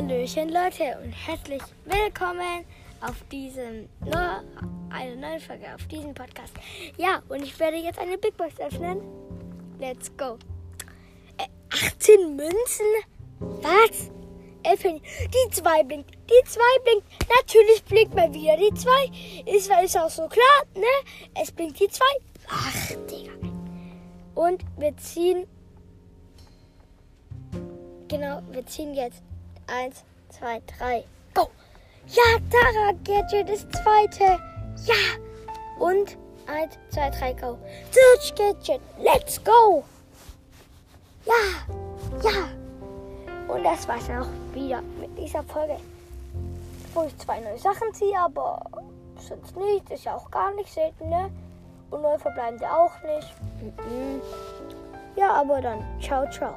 Hallöchen Leute und herzlich willkommen auf diesem nur eine neue Folge auf diesem Podcast. Ja, und ich werde jetzt eine Big Box öffnen. Let's go. Äh, 18 Münzen? Was? Elf Penny. Die 2 blinkt. Die 2 blinkt. Natürlich blinkt mal wieder die 2. Ist, ist auch so klar, ne? Es blinkt die 2. Ach, Digga. Und wir ziehen. Genau, wir ziehen jetzt. Eins, zwei, drei. Go! Ja, Tara Gadget ist zweite. Ja! Und eins, zwei, drei, go. Search Gadget, let's go! Ja! Ja! Und das war's dann auch wieder mit dieser Folge. Wo ich zwei neue Sachen ziehe, aber sonst nicht. Ist ja auch gar nicht selten, ne? Und neu verbleibende auch nicht. Mhm. Ja, aber dann ciao, ciao.